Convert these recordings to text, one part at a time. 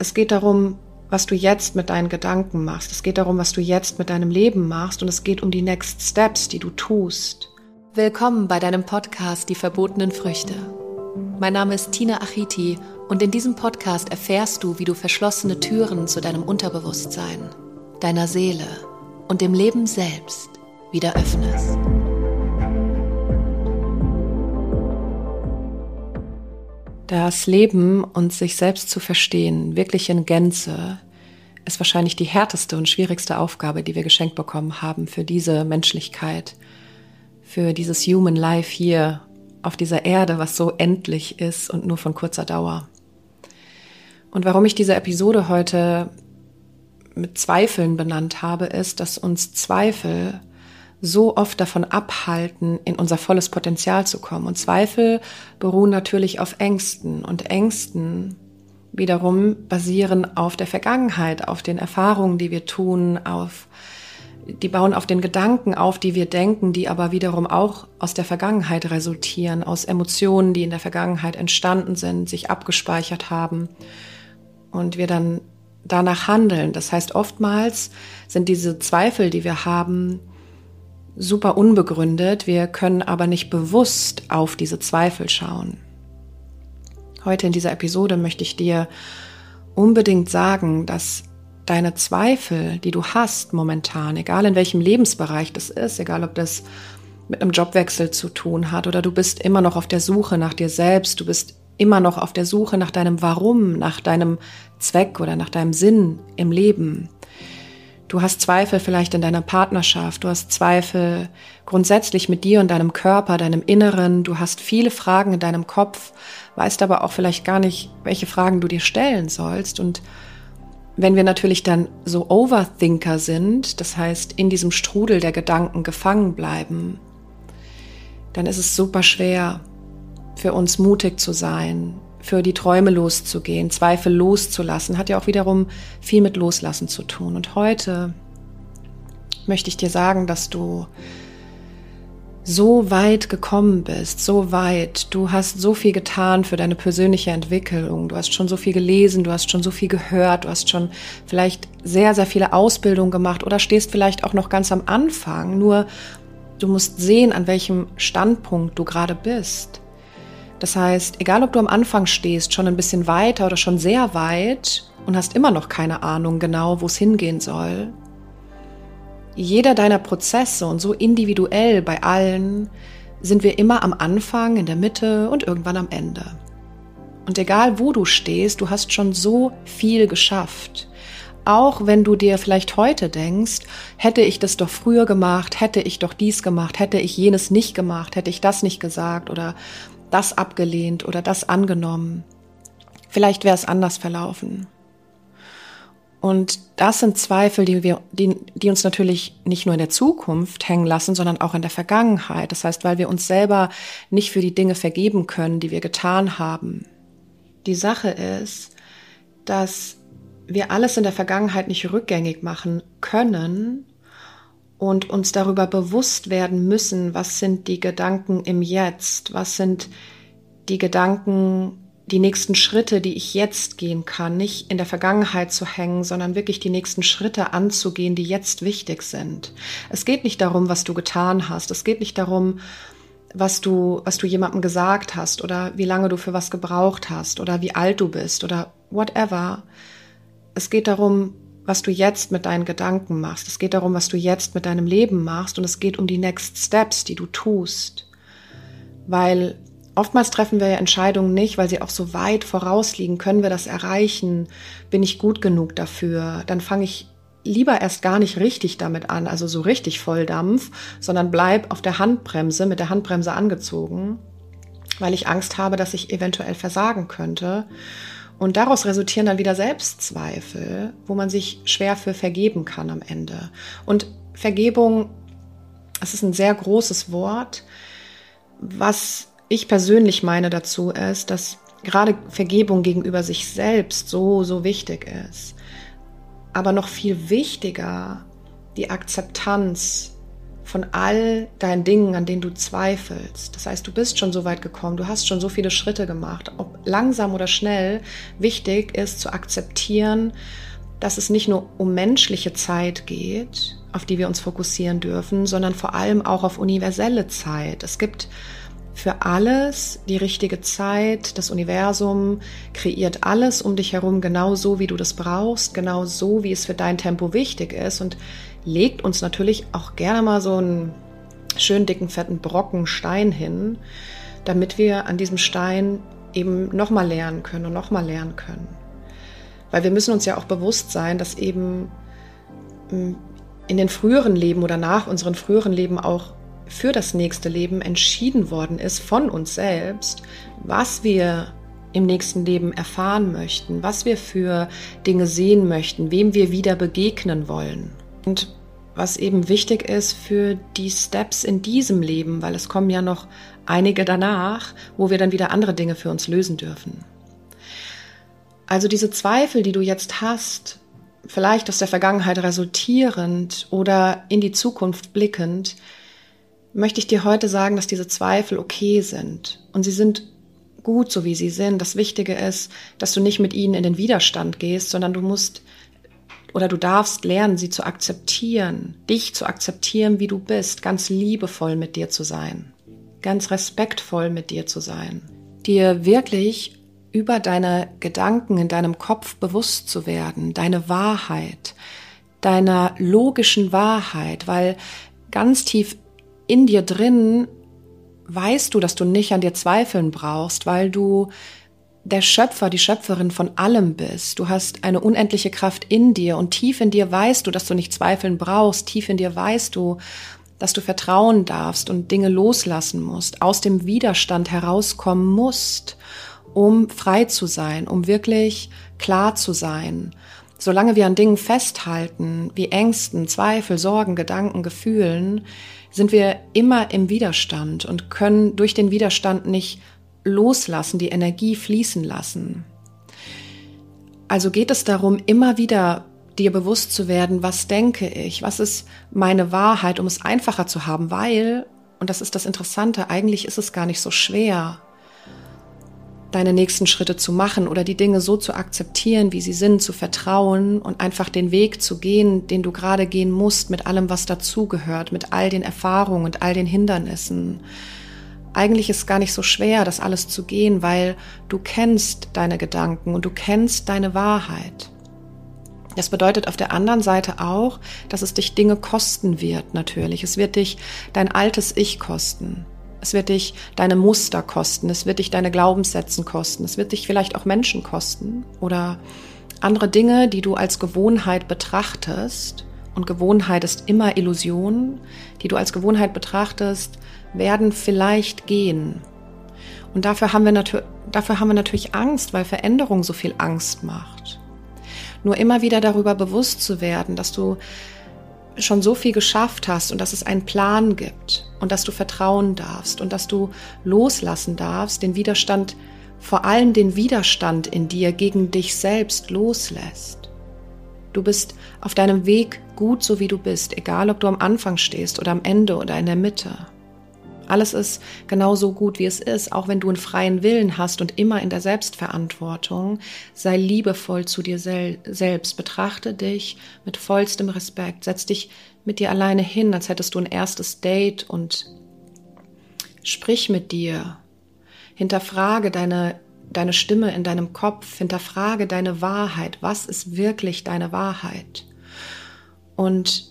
Es geht darum, was du jetzt mit deinen Gedanken machst. Es geht darum, was du jetzt mit deinem Leben machst. Und es geht um die Next Steps, die du tust. Willkommen bei deinem Podcast Die verbotenen Früchte. Mein Name ist Tina Achiti und in diesem Podcast erfährst du, wie du verschlossene Türen zu deinem Unterbewusstsein, deiner Seele und dem Leben selbst wieder öffnest. Das Leben und sich selbst zu verstehen, wirklich in Gänze, ist wahrscheinlich die härteste und schwierigste Aufgabe, die wir geschenkt bekommen haben für diese Menschlichkeit, für dieses Human Life hier auf dieser Erde, was so endlich ist und nur von kurzer Dauer. Und warum ich diese Episode heute mit Zweifeln benannt habe, ist, dass uns Zweifel so oft davon abhalten, in unser volles Potenzial zu kommen. Und Zweifel beruhen natürlich auf Ängsten. Und Ängsten wiederum basieren auf der Vergangenheit, auf den Erfahrungen, die wir tun, auf, die bauen auf den Gedanken auf, die wir denken, die aber wiederum auch aus der Vergangenheit resultieren, aus Emotionen, die in der Vergangenheit entstanden sind, sich abgespeichert haben und wir dann danach handeln. Das heißt, oftmals sind diese Zweifel, die wir haben, super unbegründet, wir können aber nicht bewusst auf diese Zweifel schauen. Heute in dieser Episode möchte ich dir unbedingt sagen, dass deine Zweifel, die du hast momentan, egal in welchem Lebensbereich das ist, egal ob das mit einem Jobwechsel zu tun hat oder du bist immer noch auf der Suche nach dir selbst, du bist immer noch auf der Suche nach deinem Warum, nach deinem Zweck oder nach deinem Sinn im Leben, Du hast Zweifel vielleicht in deiner Partnerschaft, du hast Zweifel grundsätzlich mit dir und deinem Körper, deinem Inneren, du hast viele Fragen in deinem Kopf, weißt aber auch vielleicht gar nicht, welche Fragen du dir stellen sollst. Und wenn wir natürlich dann so Overthinker sind, das heißt in diesem Strudel der Gedanken gefangen bleiben, dann ist es super schwer für uns mutig zu sein, für die Träume loszugehen, Zweifel loszulassen, hat ja auch wiederum viel mit Loslassen zu tun. Und heute möchte ich dir sagen, dass du so weit gekommen bist, so weit. Du hast so viel getan für deine persönliche Entwicklung. Du hast schon so viel gelesen, du hast schon so viel gehört, du hast schon vielleicht sehr, sehr viele Ausbildungen gemacht oder stehst vielleicht auch noch ganz am Anfang. Nur du musst sehen, an welchem Standpunkt du gerade bist. Das heißt, egal ob du am Anfang stehst, schon ein bisschen weiter oder schon sehr weit und hast immer noch keine Ahnung genau, wo es hingehen soll, jeder deiner Prozesse und so individuell bei allen sind wir immer am Anfang, in der Mitte und irgendwann am Ende. Und egal wo du stehst, du hast schon so viel geschafft. Auch wenn du dir vielleicht heute denkst, hätte ich das doch früher gemacht, hätte ich doch dies gemacht, hätte ich jenes nicht gemacht, hätte ich das nicht gesagt oder das abgelehnt oder das angenommen. Vielleicht wäre es anders verlaufen. Und das sind Zweifel, die wir, die, die uns natürlich nicht nur in der Zukunft hängen lassen, sondern auch in der Vergangenheit. Das heißt, weil wir uns selber nicht für die Dinge vergeben können, die wir getan haben. Die Sache ist, dass wir alles in der Vergangenheit nicht rückgängig machen können, und uns darüber bewusst werden müssen, was sind die Gedanken im Jetzt, was sind die Gedanken, die nächsten Schritte, die ich jetzt gehen kann, nicht in der Vergangenheit zu hängen, sondern wirklich die nächsten Schritte anzugehen, die jetzt wichtig sind. Es geht nicht darum, was du getan hast, es geht nicht darum, was du, was du jemandem gesagt hast oder wie lange du für was gebraucht hast oder wie alt du bist oder whatever. Es geht darum, was du jetzt mit deinen Gedanken machst. Es geht darum, was du jetzt mit deinem Leben machst und es geht um die Next Steps, die du tust. Weil oftmals treffen wir ja Entscheidungen nicht, weil sie auch so weit vorausliegen. Können wir das erreichen? Bin ich gut genug dafür? Dann fange ich lieber erst gar nicht richtig damit an, also so richtig Volldampf, sondern bleib auf der Handbremse, mit der Handbremse angezogen, weil ich Angst habe, dass ich eventuell versagen könnte. Und daraus resultieren dann wieder Selbstzweifel, wo man sich schwer für vergeben kann am Ende. Und Vergebung, es ist ein sehr großes Wort. Was ich persönlich meine dazu ist, dass gerade Vergebung gegenüber sich selbst so, so wichtig ist. Aber noch viel wichtiger die Akzeptanz von all deinen Dingen, an denen du zweifelst. Das heißt, du bist schon so weit gekommen, du hast schon so viele Schritte gemacht. Ob langsam oder schnell, wichtig ist zu akzeptieren, dass es nicht nur um menschliche Zeit geht, auf die wir uns fokussieren dürfen, sondern vor allem auch auf universelle Zeit. Es gibt für alles die richtige Zeit. Das Universum kreiert alles um dich herum genau so, wie du das brauchst, genau so, wie es für dein Tempo wichtig ist und legt uns natürlich auch gerne mal so einen schön dicken, fetten Brocken Stein hin, damit wir an diesem Stein eben nochmal lernen können und nochmal lernen können. Weil wir müssen uns ja auch bewusst sein, dass eben hm, in den früheren Leben oder nach unseren früheren Leben auch für das nächste Leben entschieden worden ist von uns selbst, was wir im nächsten Leben erfahren möchten, was wir für Dinge sehen möchten, wem wir wieder begegnen wollen. Und was eben wichtig ist für die Steps in diesem Leben, weil es kommen ja noch einige danach, wo wir dann wieder andere Dinge für uns lösen dürfen. Also diese Zweifel, die du jetzt hast, vielleicht aus der Vergangenheit resultierend oder in die Zukunft blickend, möchte ich dir heute sagen, dass diese Zweifel okay sind. Und sie sind gut, so wie sie sind. Das Wichtige ist, dass du nicht mit ihnen in den Widerstand gehst, sondern du musst oder du darfst lernen, sie zu akzeptieren, dich zu akzeptieren, wie du bist, ganz liebevoll mit dir zu sein, ganz respektvoll mit dir zu sein, dir wirklich über deine Gedanken in deinem Kopf bewusst zu werden, deine Wahrheit, deiner logischen Wahrheit, weil ganz tief in dir drin weißt du, dass du nicht an dir zweifeln brauchst, weil du der Schöpfer, die Schöpferin von allem bist. Du hast eine unendliche Kraft in dir und tief in dir weißt du, dass du nicht zweifeln brauchst. Tief in dir weißt du, dass du vertrauen darfst und Dinge loslassen musst, aus dem Widerstand herauskommen musst, um frei zu sein, um wirklich klar zu sein. Solange wir an Dingen festhalten, wie Ängsten, Zweifel, Sorgen, Gedanken, Gefühlen, sind wir immer im Widerstand und können durch den Widerstand nicht loslassen, die Energie fließen lassen. Also geht es darum, immer wieder dir bewusst zu werden, was denke ich, was ist meine Wahrheit, um es einfacher zu haben, weil, und das ist das Interessante, eigentlich ist es gar nicht so schwer, deine nächsten Schritte zu machen oder die Dinge so zu akzeptieren, wie sie sind, zu vertrauen und einfach den Weg zu gehen, den du gerade gehen musst, mit allem, was dazugehört, mit all den Erfahrungen und all den Hindernissen. Eigentlich ist es gar nicht so schwer, das alles zu gehen, weil du kennst deine Gedanken und du kennst deine Wahrheit. Das bedeutet auf der anderen Seite auch, dass es dich Dinge kosten wird, natürlich. Es wird dich dein altes Ich kosten. Es wird dich deine Muster kosten, es wird dich deine Glaubenssätzen kosten, es wird dich vielleicht auch Menschen kosten oder andere Dinge, die du als Gewohnheit betrachtest. Und Gewohnheit ist immer Illusion, die du als Gewohnheit betrachtest, werden vielleicht gehen. Und dafür haben wir, dafür haben wir natürlich Angst, weil Veränderung so viel Angst macht. Nur immer wieder darüber bewusst zu werden, dass du schon so viel geschafft hast und dass es einen Plan gibt und dass du vertrauen darfst und dass du loslassen darfst, den Widerstand, vor allem den Widerstand in dir gegen dich selbst loslässt. Du bist auf deinem Weg gut so wie du bist, egal ob du am Anfang stehst oder am Ende oder in der Mitte. Alles ist genauso gut, wie es ist, auch wenn du einen freien Willen hast und immer in der Selbstverantwortung. Sei liebevoll zu dir sel selbst. Betrachte dich mit vollstem Respekt. Setz dich mit dir alleine hin, als hättest du ein erstes Date und sprich mit dir. Hinterfrage deine, deine Stimme in deinem Kopf. Hinterfrage deine Wahrheit. Was ist wirklich deine Wahrheit? Und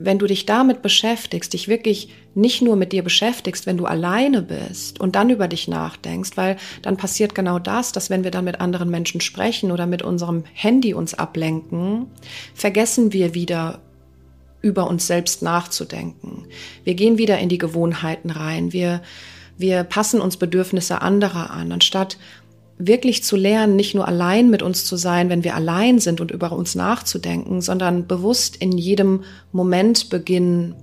wenn du dich damit beschäftigst, dich wirklich nicht nur mit dir beschäftigst, wenn du alleine bist und dann über dich nachdenkst, weil dann passiert genau das, dass wenn wir dann mit anderen Menschen sprechen oder mit unserem Handy uns ablenken, vergessen wir wieder über uns selbst nachzudenken. Wir gehen wieder in die Gewohnheiten rein. Wir, wir passen uns Bedürfnisse anderer an, anstatt wirklich zu lernen, nicht nur allein mit uns zu sein, wenn wir allein sind und über uns nachzudenken, sondern bewusst in jedem Moment beginnen,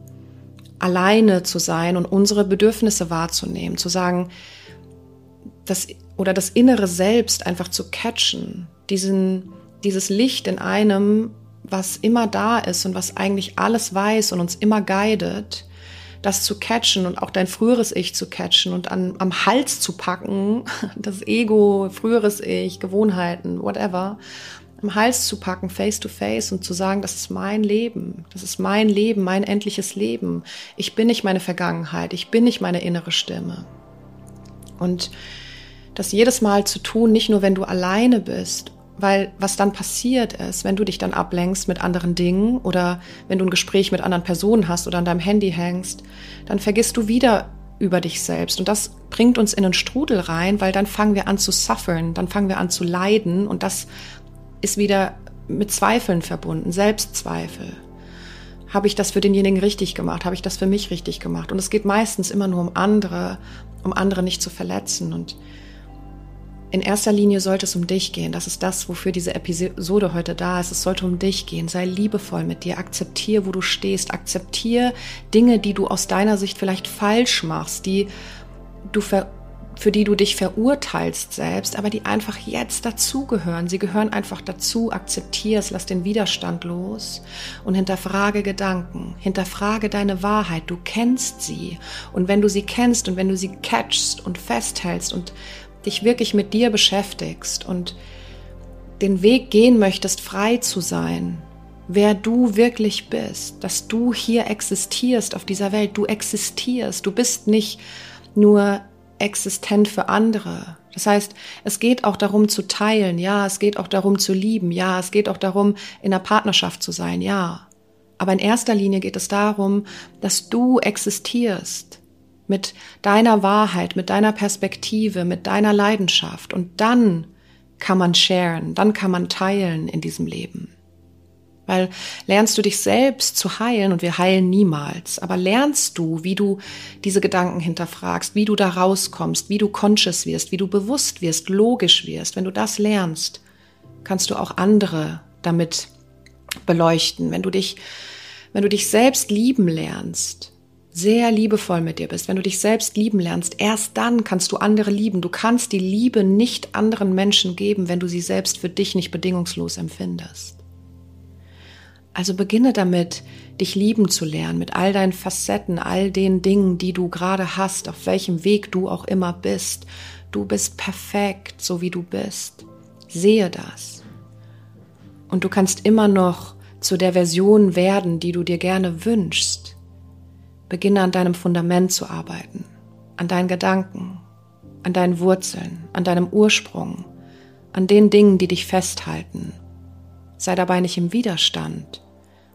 alleine zu sein und unsere Bedürfnisse wahrzunehmen, zu sagen, das oder das innere Selbst einfach zu catchen, diesen, dieses Licht in einem, was immer da ist und was eigentlich alles weiß und uns immer guidet, das zu catchen und auch dein früheres Ich zu catchen und an, am Hals zu packen, das Ego, früheres Ich, Gewohnheiten, whatever, am Hals zu packen, face to face und zu sagen, das ist mein Leben, das ist mein Leben, mein endliches Leben. Ich bin nicht meine Vergangenheit, ich bin nicht meine innere Stimme. Und das jedes Mal zu tun, nicht nur wenn du alleine bist, weil was dann passiert ist, wenn du dich dann ablenkst mit anderen Dingen oder wenn du ein Gespräch mit anderen Personen hast oder an deinem Handy hängst, dann vergisst du wieder über dich selbst. Und das bringt uns in einen Strudel rein, weil dann fangen wir an zu suffern, dann fangen wir an zu leiden und das ist wieder mit Zweifeln verbunden, Selbstzweifel. Habe ich das für denjenigen richtig gemacht? Habe ich das für mich richtig gemacht? Und es geht meistens immer nur um andere, um andere nicht zu verletzen. Und in erster Linie sollte es um dich gehen. Das ist das, wofür diese Episode heute da ist. Es sollte um dich gehen. Sei liebevoll mit dir. Akzeptier, wo du stehst. Akzeptier Dinge, die du aus deiner Sicht vielleicht falsch machst, die du ver für die du dich verurteilst selbst, aber die einfach jetzt dazugehören. Sie gehören einfach dazu. Akzeptier es, lass den Widerstand los und hinterfrage Gedanken. Hinterfrage deine Wahrheit. Du kennst sie. Und wenn du sie kennst und wenn du sie catchst und festhältst und dich wirklich mit dir beschäftigst und den Weg gehen möchtest, frei zu sein, wer du wirklich bist, dass du hier existierst auf dieser Welt, du existierst, du bist nicht nur existent für andere. Das heißt, es geht auch darum zu teilen, ja, es geht auch darum zu lieben, ja, es geht auch darum, in einer Partnerschaft zu sein, ja. Aber in erster Linie geht es darum, dass du existierst, mit deiner Wahrheit, mit deiner Perspektive, mit deiner Leidenschaft. Und dann kann man sharen, dann kann man teilen in diesem Leben. Weil lernst du dich selbst zu heilen und wir heilen niemals, aber lernst du, wie du diese Gedanken hinterfragst, wie du da rauskommst, wie du conscious wirst, wie du bewusst wirst, logisch wirst. Wenn du das lernst, kannst du auch andere damit beleuchten. Wenn du dich, wenn du dich selbst lieben lernst, sehr liebevoll mit dir bist, wenn du dich selbst lieben lernst, erst dann kannst du andere lieben. Du kannst die Liebe nicht anderen Menschen geben, wenn du sie selbst für dich nicht bedingungslos empfindest. Also beginne damit, dich lieben zu lernen, mit all deinen Facetten, all den Dingen, die du gerade hast, auf welchem Weg du auch immer bist. Du bist perfekt, so wie du bist. Sehe das. Und du kannst immer noch zu der Version werden, die du dir gerne wünschst. Beginne an deinem Fundament zu arbeiten, an deinen Gedanken, an deinen Wurzeln, an deinem Ursprung, an den Dingen, die dich festhalten. Sei dabei nicht im Widerstand,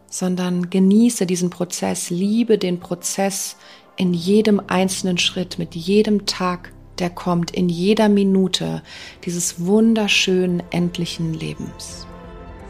sondern genieße diesen Prozess, liebe den Prozess in jedem einzelnen Schritt, mit jedem Tag, der kommt, in jeder Minute dieses wunderschönen endlichen Lebens.